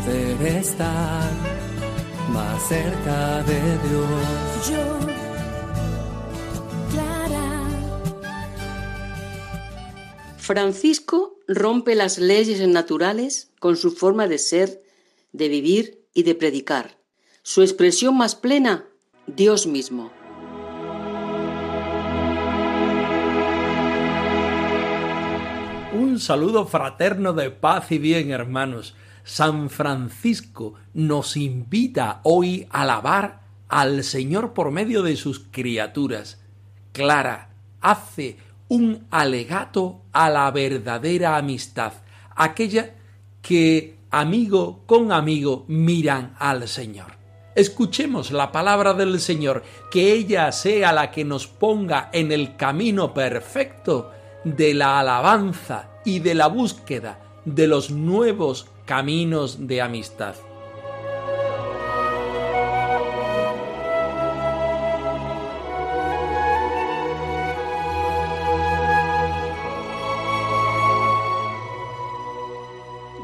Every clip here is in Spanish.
poder estar más cerca de Dios. Yo, Clara. Francisco rompe las leyes naturales con su forma de ser, de vivir y de predicar. Su expresión más plena, Dios mismo. Un saludo fraterno de paz y bien, hermanos. San Francisco nos invita hoy a alabar al Señor por medio de sus criaturas. Clara hace un alegato a la verdadera amistad, aquella que amigo con amigo miran al Señor. Escuchemos la palabra del Señor, que ella sea la que nos ponga en el camino perfecto de la alabanza y de la búsqueda de los nuevos caminos de amistad.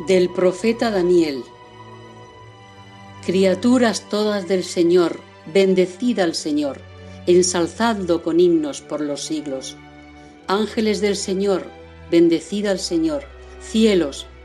Del profeta Daniel. Criaturas todas del Señor, bendecid al Señor, ensalzadlo con himnos por los siglos. Ángeles del Señor, bendecid al Señor. Cielos,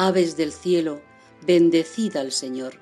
Aves del cielo, bendecid al Señor.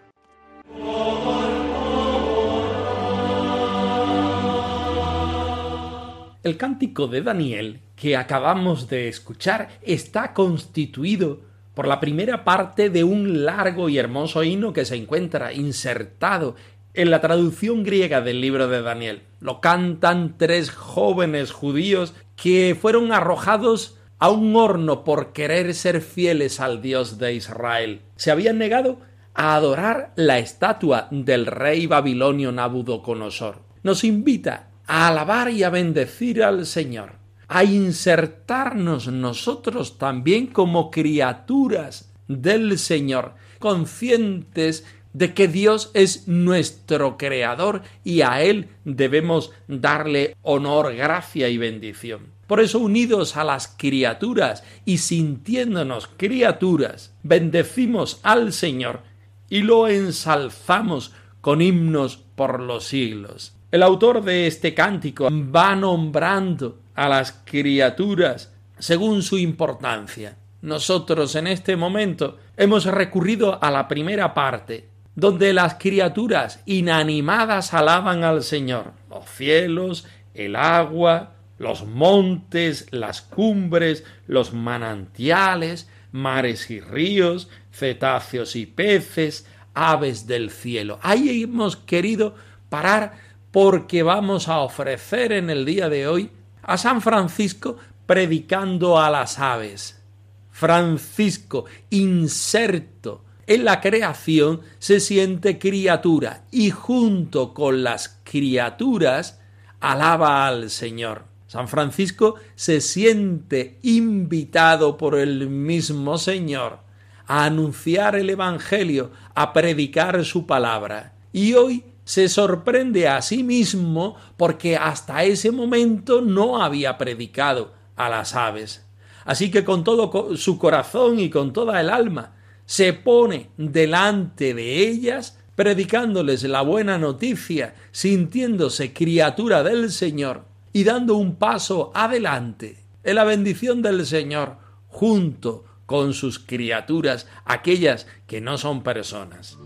El cántico de Daniel que acabamos de escuchar está constituido por la primera parte de un largo y hermoso himno que se encuentra insertado en la traducción griega del libro de Daniel. Lo cantan tres jóvenes judíos que fueron arrojados a un horno por querer ser fieles al Dios de Israel. Se habían negado a adorar la estatua del rey babilonio Nabucodonosor. Nos invita a alabar y a bendecir al Señor, a insertarnos nosotros también como criaturas del Señor, conscientes de que Dios es nuestro creador y a Él debemos darle honor, gracia y bendición. Por eso, unidos a las criaturas y sintiéndonos criaturas, bendecimos al Señor y lo ensalzamos con himnos por los siglos. El autor de este cántico va nombrando a las criaturas según su importancia. Nosotros en este momento hemos recurrido a la primera parte, donde las criaturas inanimadas alaban al Señor, los cielos, el agua, los montes, las cumbres, los manantiales, mares y ríos, cetáceos y peces, aves del cielo. Ahí hemos querido parar porque vamos a ofrecer en el día de hoy a San Francisco predicando a las aves. Francisco, inserto en la creación, se siente criatura y junto con las criaturas alaba al Señor. San Francisco se siente invitado por el mismo Señor a anunciar el Evangelio, a predicar su palabra. Y hoy se sorprende a sí mismo porque hasta ese momento no había predicado a las aves. Así que con todo su corazón y con toda el alma se pone delante de ellas predicándoles la buena noticia, sintiéndose criatura del Señor y dando un paso adelante en la bendición del Señor junto con sus criaturas, aquellas que no son personas.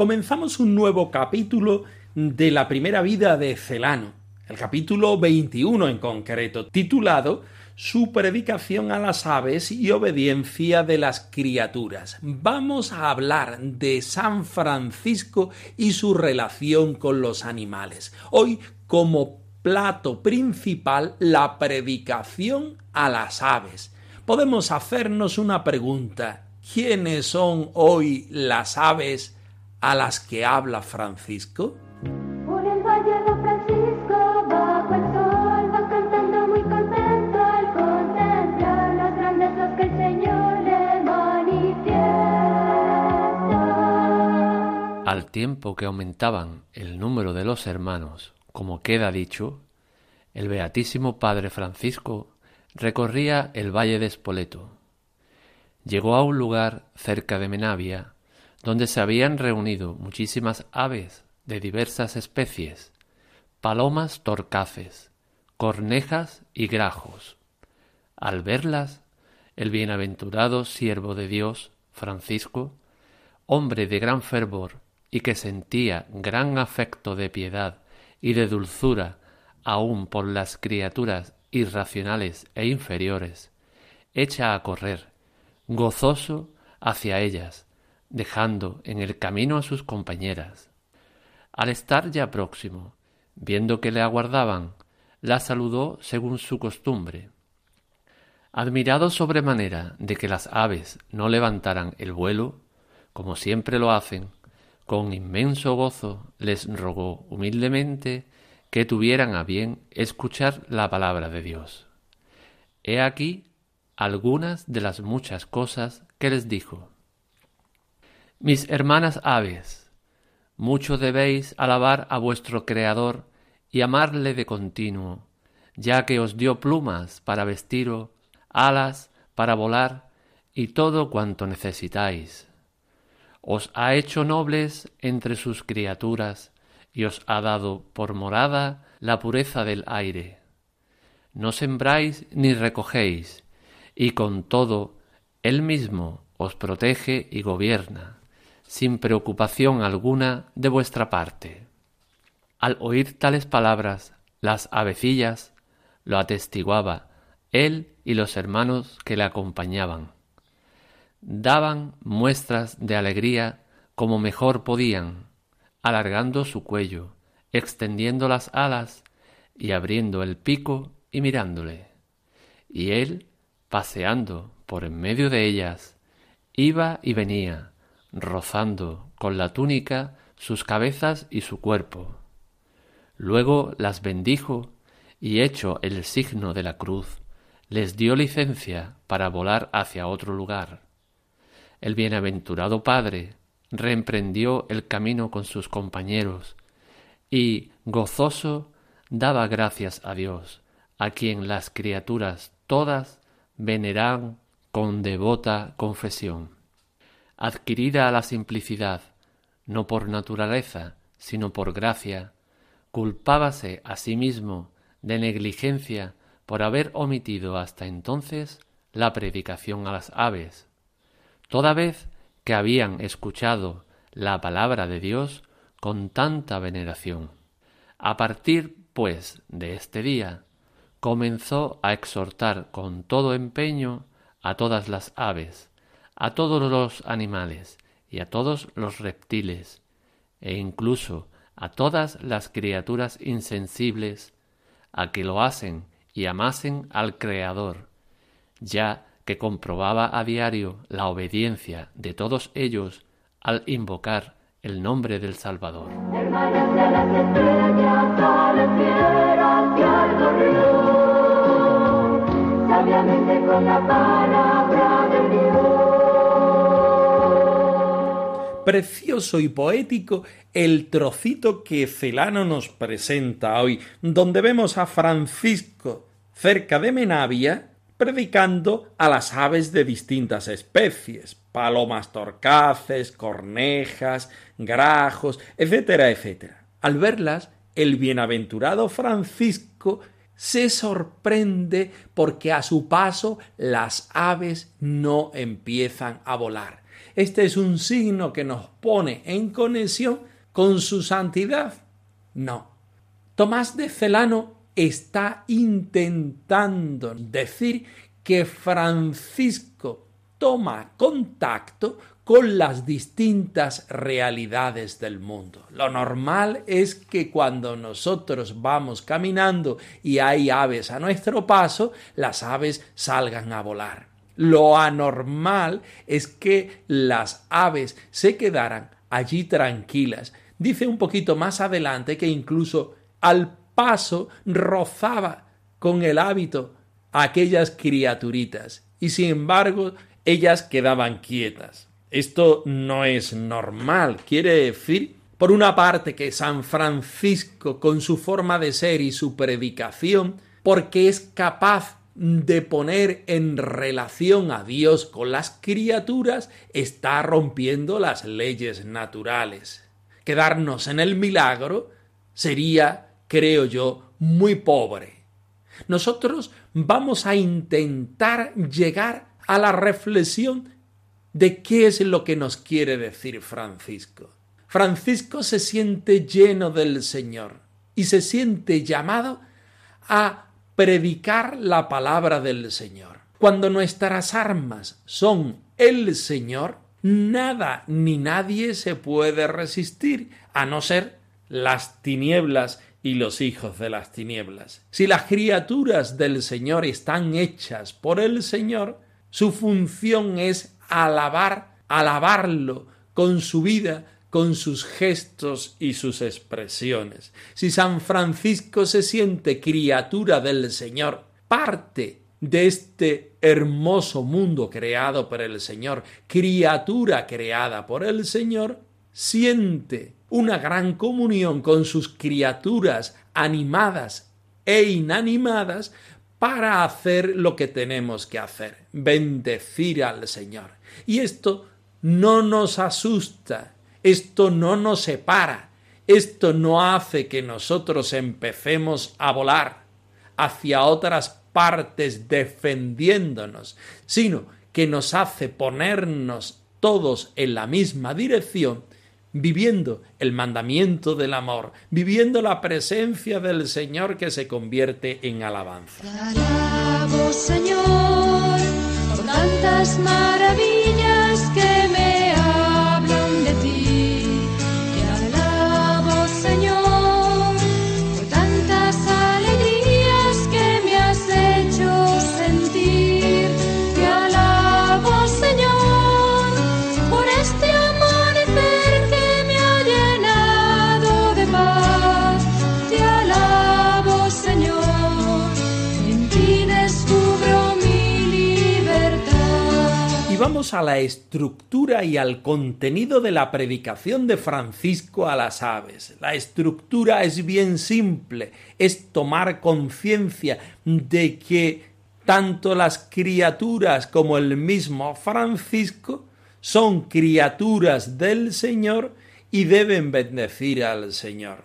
Comenzamos un nuevo capítulo de la primera vida de Celano, el capítulo 21 en concreto, titulado Su predicación a las aves y obediencia de las criaturas. Vamos a hablar de San Francisco y su relación con los animales. Hoy, como plato principal, la predicación a las aves. Podemos hacernos una pregunta. ¿Quiénes son hoy las aves a las que habla Francisco? Por el valle de Francisco, bajo el sol, va cantando muy contento al contemplar las grandezas que el Señor le manifiesta. Al tiempo que aumentaban el número de los hermanos, como queda dicho, el Beatísimo Padre Francisco recorría el valle de Espoleto. Llegó a un lugar cerca de Menavia, donde se habían reunido muchísimas aves de diversas especies, palomas torcaces, cornejas y grajos. Al verlas, el bienaventurado siervo de Dios, Francisco, hombre de gran fervor y que sentía gran afecto de piedad y de dulzura aun por las criaturas irracionales e inferiores, echa a correr, gozoso hacia ellas, dejando en el camino a sus compañeras. Al estar ya próximo, viendo que le aguardaban, la saludó según su costumbre. Admirado sobremanera de que las aves no levantaran el vuelo, como siempre lo hacen, con inmenso gozo les rogó humildemente que tuvieran a bien escuchar la palabra de Dios. He aquí algunas de las muchas cosas que les dijo. Mis hermanas aves, mucho debéis alabar a vuestro Creador y amarle de continuo, ya que os dio plumas para vestiros, alas para volar y todo cuanto necesitáis. Os ha hecho nobles entre sus criaturas y os ha dado por morada la pureza del aire. No sembráis ni recogéis, y con todo Él mismo os protege y gobierna sin preocupación alguna de vuestra parte. Al oír tales palabras, las avecillas lo atestiguaba él y los hermanos que le acompañaban. Daban muestras de alegría como mejor podían, alargando su cuello, extendiendo las alas y abriendo el pico y mirándole. Y él, paseando por en medio de ellas, iba y venía, rozando con la túnica sus cabezas y su cuerpo. Luego las bendijo y hecho el signo de la cruz, les dio licencia para volar hacia otro lugar. El bienaventurado Padre reemprendió el camino con sus compañeros y, gozoso, daba gracias a Dios, a quien las criaturas todas veneran con devota confesión adquirida a la simplicidad, no por naturaleza, sino por gracia, culpábase a sí mismo de negligencia por haber omitido hasta entonces la predicación a las aves, toda vez que habían escuchado la palabra de Dios con tanta veneración. A partir, pues, de este día, comenzó a exhortar con todo empeño a todas las aves, a todos los animales y a todos los reptiles, e incluso a todas las criaturas insensibles, a que lo hacen y amasen al Creador, ya que comprobaba a diario la obediencia de todos ellos al invocar el nombre del Salvador. Sabiamente con la palabra. Precioso y poético el trocito que Celano nos presenta hoy, donde vemos a Francisco cerca de Menavia predicando a las aves de distintas especies, palomas torcaces, cornejas, grajos, etcétera, etcétera. Al verlas, el bienaventurado Francisco se sorprende porque a su paso las aves no empiezan a volar. Este es un signo que nos pone en conexión con su santidad. No. Tomás de Celano está intentando decir que Francisco toma contacto con las distintas realidades del mundo. Lo normal es que cuando nosotros vamos caminando y hay aves a nuestro paso, las aves salgan a volar. Lo anormal es que las aves se quedaran allí tranquilas. Dice un poquito más adelante que incluso al paso rozaba con el hábito a aquellas criaturitas y sin embargo ellas quedaban quietas. Esto no es normal, quiere decir, por una parte, que San Francisco, con su forma de ser y su predicación, porque es capaz de poner en relación a Dios con las criaturas, está rompiendo las leyes naturales. Quedarnos en el milagro sería creo yo, muy pobre. Nosotros vamos a intentar llegar a la reflexión de qué es lo que nos quiere decir Francisco. Francisco se siente lleno del Señor y se siente llamado a predicar la palabra del Señor. Cuando nuestras armas son el Señor, nada ni nadie se puede resistir, a no ser las tinieblas y los hijos de las tinieblas. Si las criaturas del Señor están hechas por el Señor, su función es alabar, alabarlo con su vida, con sus gestos y sus expresiones. Si San Francisco se siente criatura del Señor, parte de este hermoso mundo creado por el Señor, criatura creada por el Señor, siente una gran comunión con sus criaturas animadas e inanimadas para hacer lo que tenemos que hacer, bendecir al Señor. Y esto no nos asusta, esto no nos separa, esto no hace que nosotros empecemos a volar hacia otras partes defendiéndonos, sino que nos hace ponernos todos en la misma dirección viviendo el mandamiento del amor, viviendo la presencia del Señor que se convierte en alabanza. Señor, maravillas a la estructura y al contenido de la predicación de Francisco a las aves. La estructura es bien simple, es tomar conciencia de que tanto las criaturas como el mismo Francisco son criaturas del Señor y deben bendecir al Señor.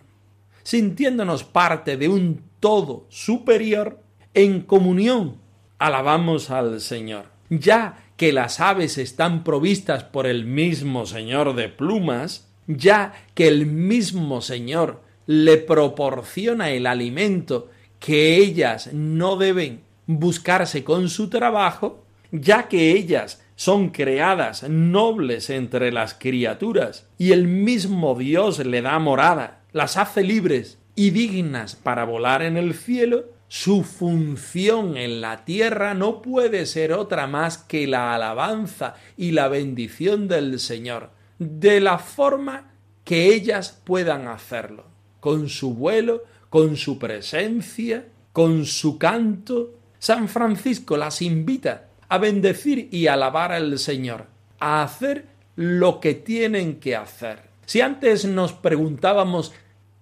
Sintiéndonos parte de un todo superior, en comunión alabamos al Señor. Ya que las aves están provistas por el mismo Señor de plumas, ya que el mismo Señor le proporciona el alimento que ellas no deben buscarse con su trabajo, ya que ellas son creadas nobles entre las criaturas y el mismo Dios le da morada, las hace libres y dignas para volar en el cielo, su función en la tierra no puede ser otra más que la alabanza y la bendición del Señor, de la forma que ellas puedan hacerlo, con su vuelo, con su presencia, con su canto, San Francisco las invita a bendecir y alabar al Señor, a hacer lo que tienen que hacer. Si antes nos preguntábamos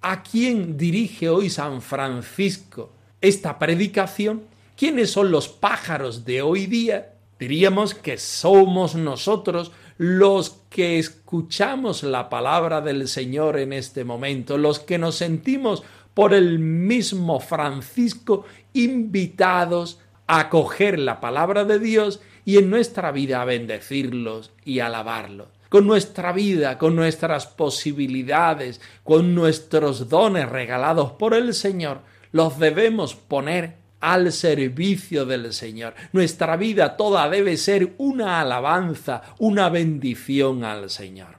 a quién dirige hoy San Francisco esta predicación, quiénes son los pájaros de hoy día, diríamos que somos nosotros los que escuchamos la palabra del Señor en este momento, los que nos sentimos por el mismo Francisco invitados a acoger la palabra de Dios y en nuestra vida a bendecirlos y alabarlos. Con nuestra vida, con nuestras posibilidades, con nuestros dones regalados por el Señor, los debemos poner al servicio del Señor. Nuestra vida toda debe ser una alabanza, una bendición al Señor.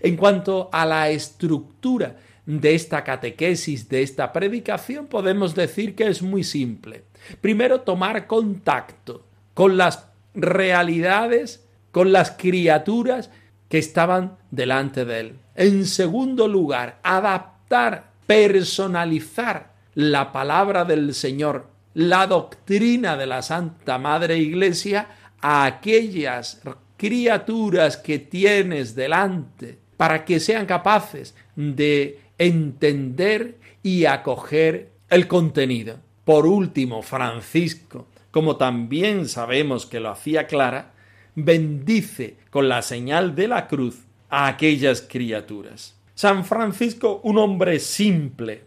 En cuanto a la estructura de esta catequesis, de esta predicación, podemos decir que es muy simple. Primero, tomar contacto con las realidades, con las criaturas que estaban delante de él. En segundo lugar, adaptar, personalizar la palabra del Señor, la doctrina de la Santa Madre Iglesia a aquellas criaturas que tienes delante, para que sean capaces de entender y acoger el contenido. Por último, Francisco, como también sabemos que lo hacía Clara, bendice con la señal de la cruz a aquellas criaturas. San Francisco, un hombre simple,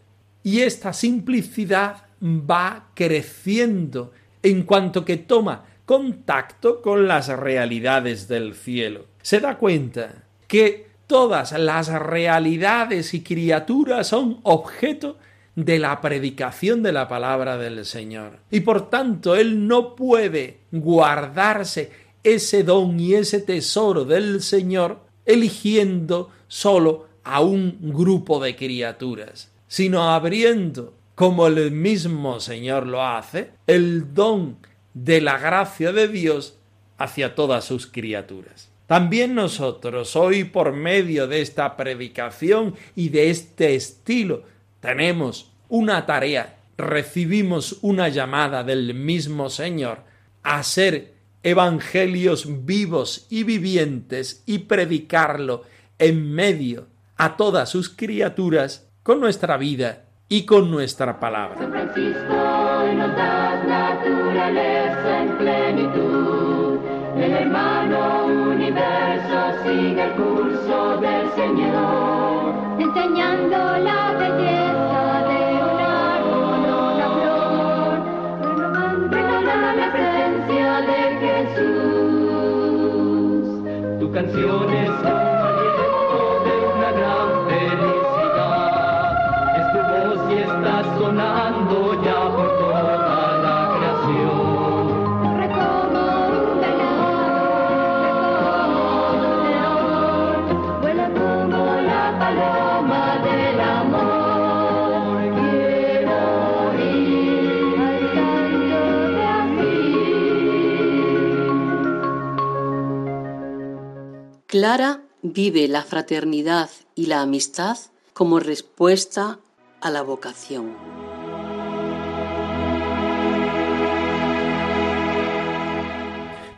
y esta simplicidad va creciendo en cuanto que toma contacto con las realidades del cielo. Se da cuenta que todas las realidades y criaturas son objeto de la predicación de la palabra del Señor. Y por tanto, Él no puede guardarse ese don y ese tesoro del Señor eligiendo solo a un grupo de criaturas, sino abriendo, como el mismo Señor lo hace, el don de la gracia de Dios hacia todas sus criaturas. También nosotros hoy por medio de esta predicación y de este estilo tenemos una tarea, recibimos una llamada del mismo Señor a ser evangelios vivos y vivientes y predicarlo en medio a todas sus criaturas con nuestra vida y con nuestra palabra. el hermano universo sigue el curso del Señor, enseñando la belleza de un árbol o una flor, renovando la presencia de Jesús. Tu canción es Clara vive la fraternidad y la amistad como respuesta a la vocación.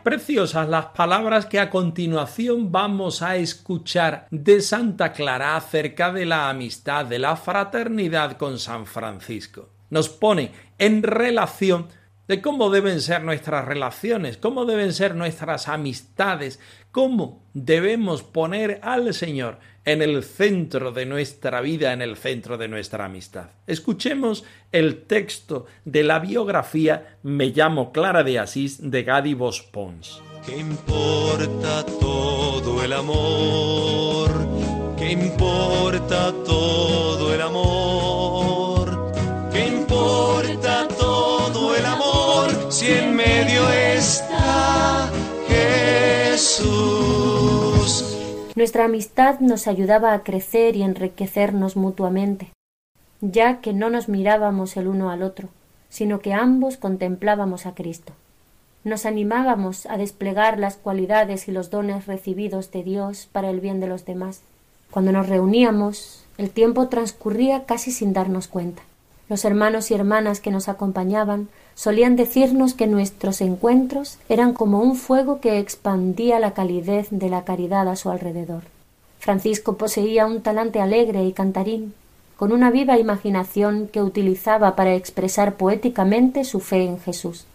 Preciosas las palabras que a continuación vamos a escuchar de Santa Clara acerca de la amistad, de la fraternidad con San Francisco. Nos pone en relación de cómo deben ser nuestras relaciones, cómo deben ser nuestras amistades, cómo debemos poner al Señor en el centro de nuestra vida, en el centro de nuestra amistad. Escuchemos el texto de la biografía Me llamo Clara de Asís de Gadi Pons. ¿Qué importa todo el amor? ¿Qué importa todo el amor? Nuestra amistad nos ayudaba a crecer y enriquecernos mutuamente, ya que no nos mirábamos el uno al otro, sino que ambos contemplábamos a Cristo. Nos animábamos a desplegar las cualidades y los dones recibidos de Dios para el bien de los demás. Cuando nos reuníamos, el tiempo transcurría casi sin darnos cuenta. Los hermanos y hermanas que nos acompañaban Solían decirnos que nuestros encuentros eran como un fuego que expandía la calidez de la caridad a su alrededor. Francisco poseía un talante alegre y cantarín, con una viva imaginación que utilizaba para expresar poéticamente su fe en Jesús.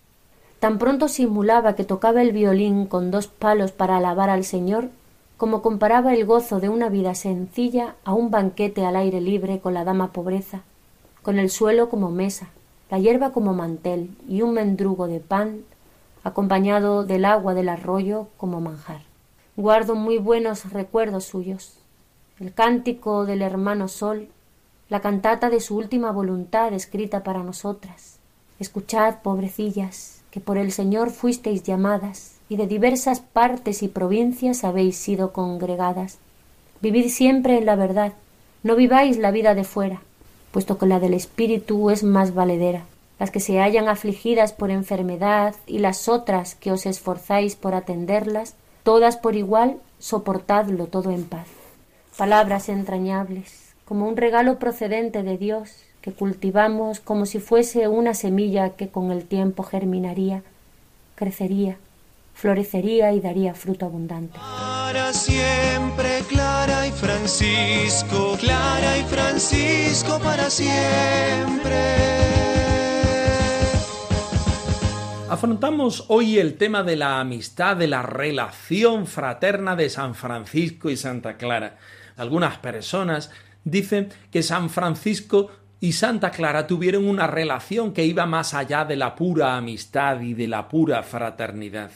Tan pronto simulaba que tocaba el violín con dos palos para alabar al Señor, como comparaba el gozo de una vida sencilla a un banquete al aire libre con la dama pobreza, con el suelo como mesa, la hierba como mantel y un mendrugo de pan acompañado del agua del arroyo como manjar. Guardo muy buenos recuerdos suyos. El cántico del hermano Sol, la cantata de su última voluntad escrita para nosotras. Escuchad, pobrecillas, que por el Señor fuisteis llamadas, y de diversas partes y provincias habéis sido congregadas. Vivid siempre en la verdad, no viváis la vida de fuera, puesto que la del espíritu es más valedera. Las que se hallan afligidas por enfermedad y las otras que os esforzáis por atenderlas, todas por igual, soportadlo todo en paz. Palabras entrañables, como un regalo procedente de Dios, que cultivamos como si fuese una semilla que con el tiempo germinaría, crecería, florecería y daría fruto abundante. Para siempre, Clara y Francisco, Clara y Francisco para siempre. Afrontamos hoy el tema de la amistad, de la relación fraterna de San Francisco y Santa Clara. Algunas personas dicen que San Francisco y Santa Clara tuvieron una relación que iba más allá de la pura amistad y de la pura fraternidad.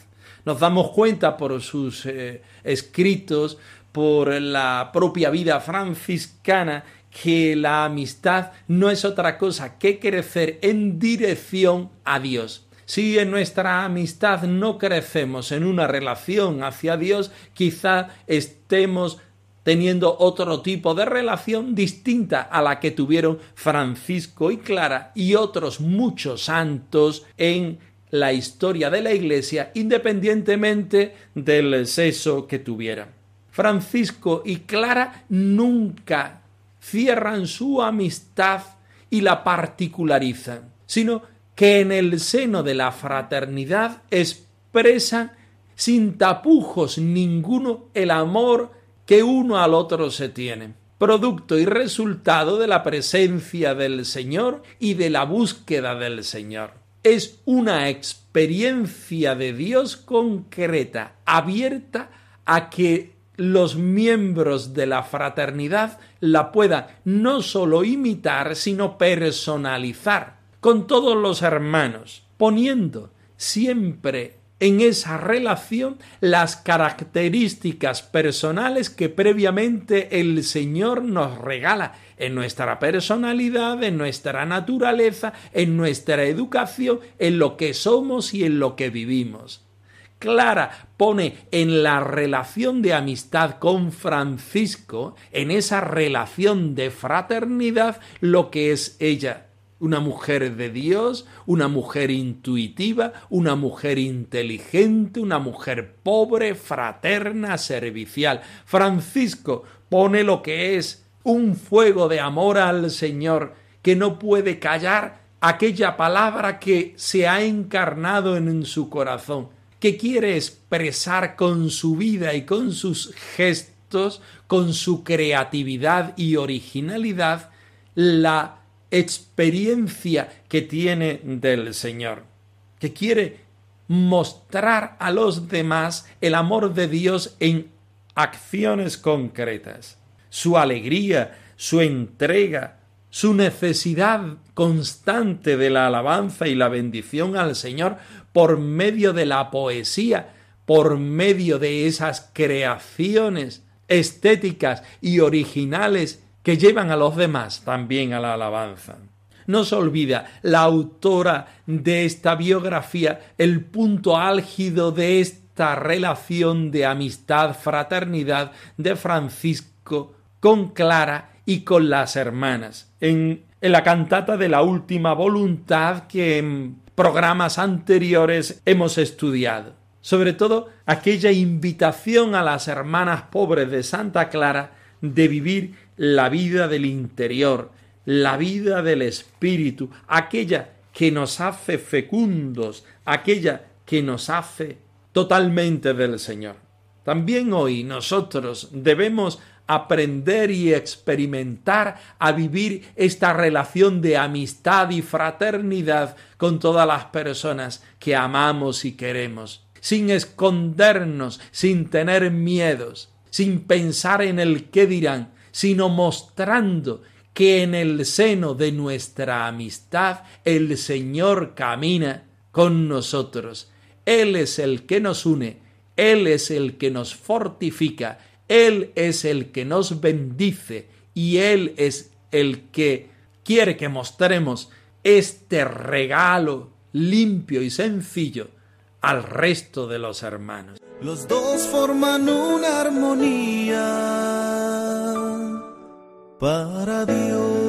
Nos damos cuenta por sus eh, escritos, por la propia vida franciscana, que la amistad no es otra cosa que crecer en dirección a Dios. Si en nuestra amistad no crecemos en una relación hacia Dios, quizá estemos teniendo otro tipo de relación distinta a la que tuvieron Francisco y Clara y otros muchos santos en la historia de la Iglesia independientemente del sexo que tuvieran. Francisco y Clara nunca cierran su amistad y la particularizan, sino que en el seno de la fraternidad expresan sin tapujos ninguno el amor que uno al otro se tiene, producto y resultado de la presencia del Señor y de la búsqueda del Señor es una experiencia de Dios concreta, abierta a que los miembros de la fraternidad la puedan no solo imitar, sino personalizar con todos los hermanos, poniendo siempre en esa relación las características personales que previamente el Señor nos regala en nuestra personalidad, en nuestra naturaleza, en nuestra educación, en lo que somos y en lo que vivimos. Clara pone en la relación de amistad con Francisco, en esa relación de fraternidad, lo que es ella, una mujer de Dios, una mujer intuitiva, una mujer inteligente, una mujer pobre, fraterna, servicial. Francisco pone lo que es un fuego de amor al Señor que no puede callar aquella palabra que se ha encarnado en su corazón, que quiere expresar con su vida y con sus gestos, con su creatividad y originalidad, la experiencia que tiene del Señor, que quiere mostrar a los demás el amor de Dios en acciones concretas su alegría, su entrega, su necesidad constante de la alabanza y la bendición al Señor por medio de la poesía, por medio de esas creaciones estéticas y originales que llevan a los demás también a la alabanza. No se olvida la autora de esta biografía el punto álgido de esta relación de amistad, fraternidad de Francisco con Clara y con las hermanas. En, la cantata de la última voluntad que en programas anteriores hemos estudiado. Sobre todo aquella invitación a las hermanas pobres de Santa Clara de vivir la vida del interior, la vida del espíritu, aquella que nos hace fecundos, aquella que nos hace totalmente del Señor. También hoy nosotros debemos aprender y experimentar a vivir esta relación de amistad y fraternidad con todas las personas que amamos y queremos, sin escondernos, sin tener miedos, sin pensar en el qué dirán, sino mostrando que en el seno de nuestra amistad el Señor camina con nosotros. Él es el que nos une, Él es el que nos fortifica, Él es el que nos bendice y Él es el que quiere que mostremos este regalo limpio y sencillo al resto de los hermanos. Los dos forman una armonía para Dios.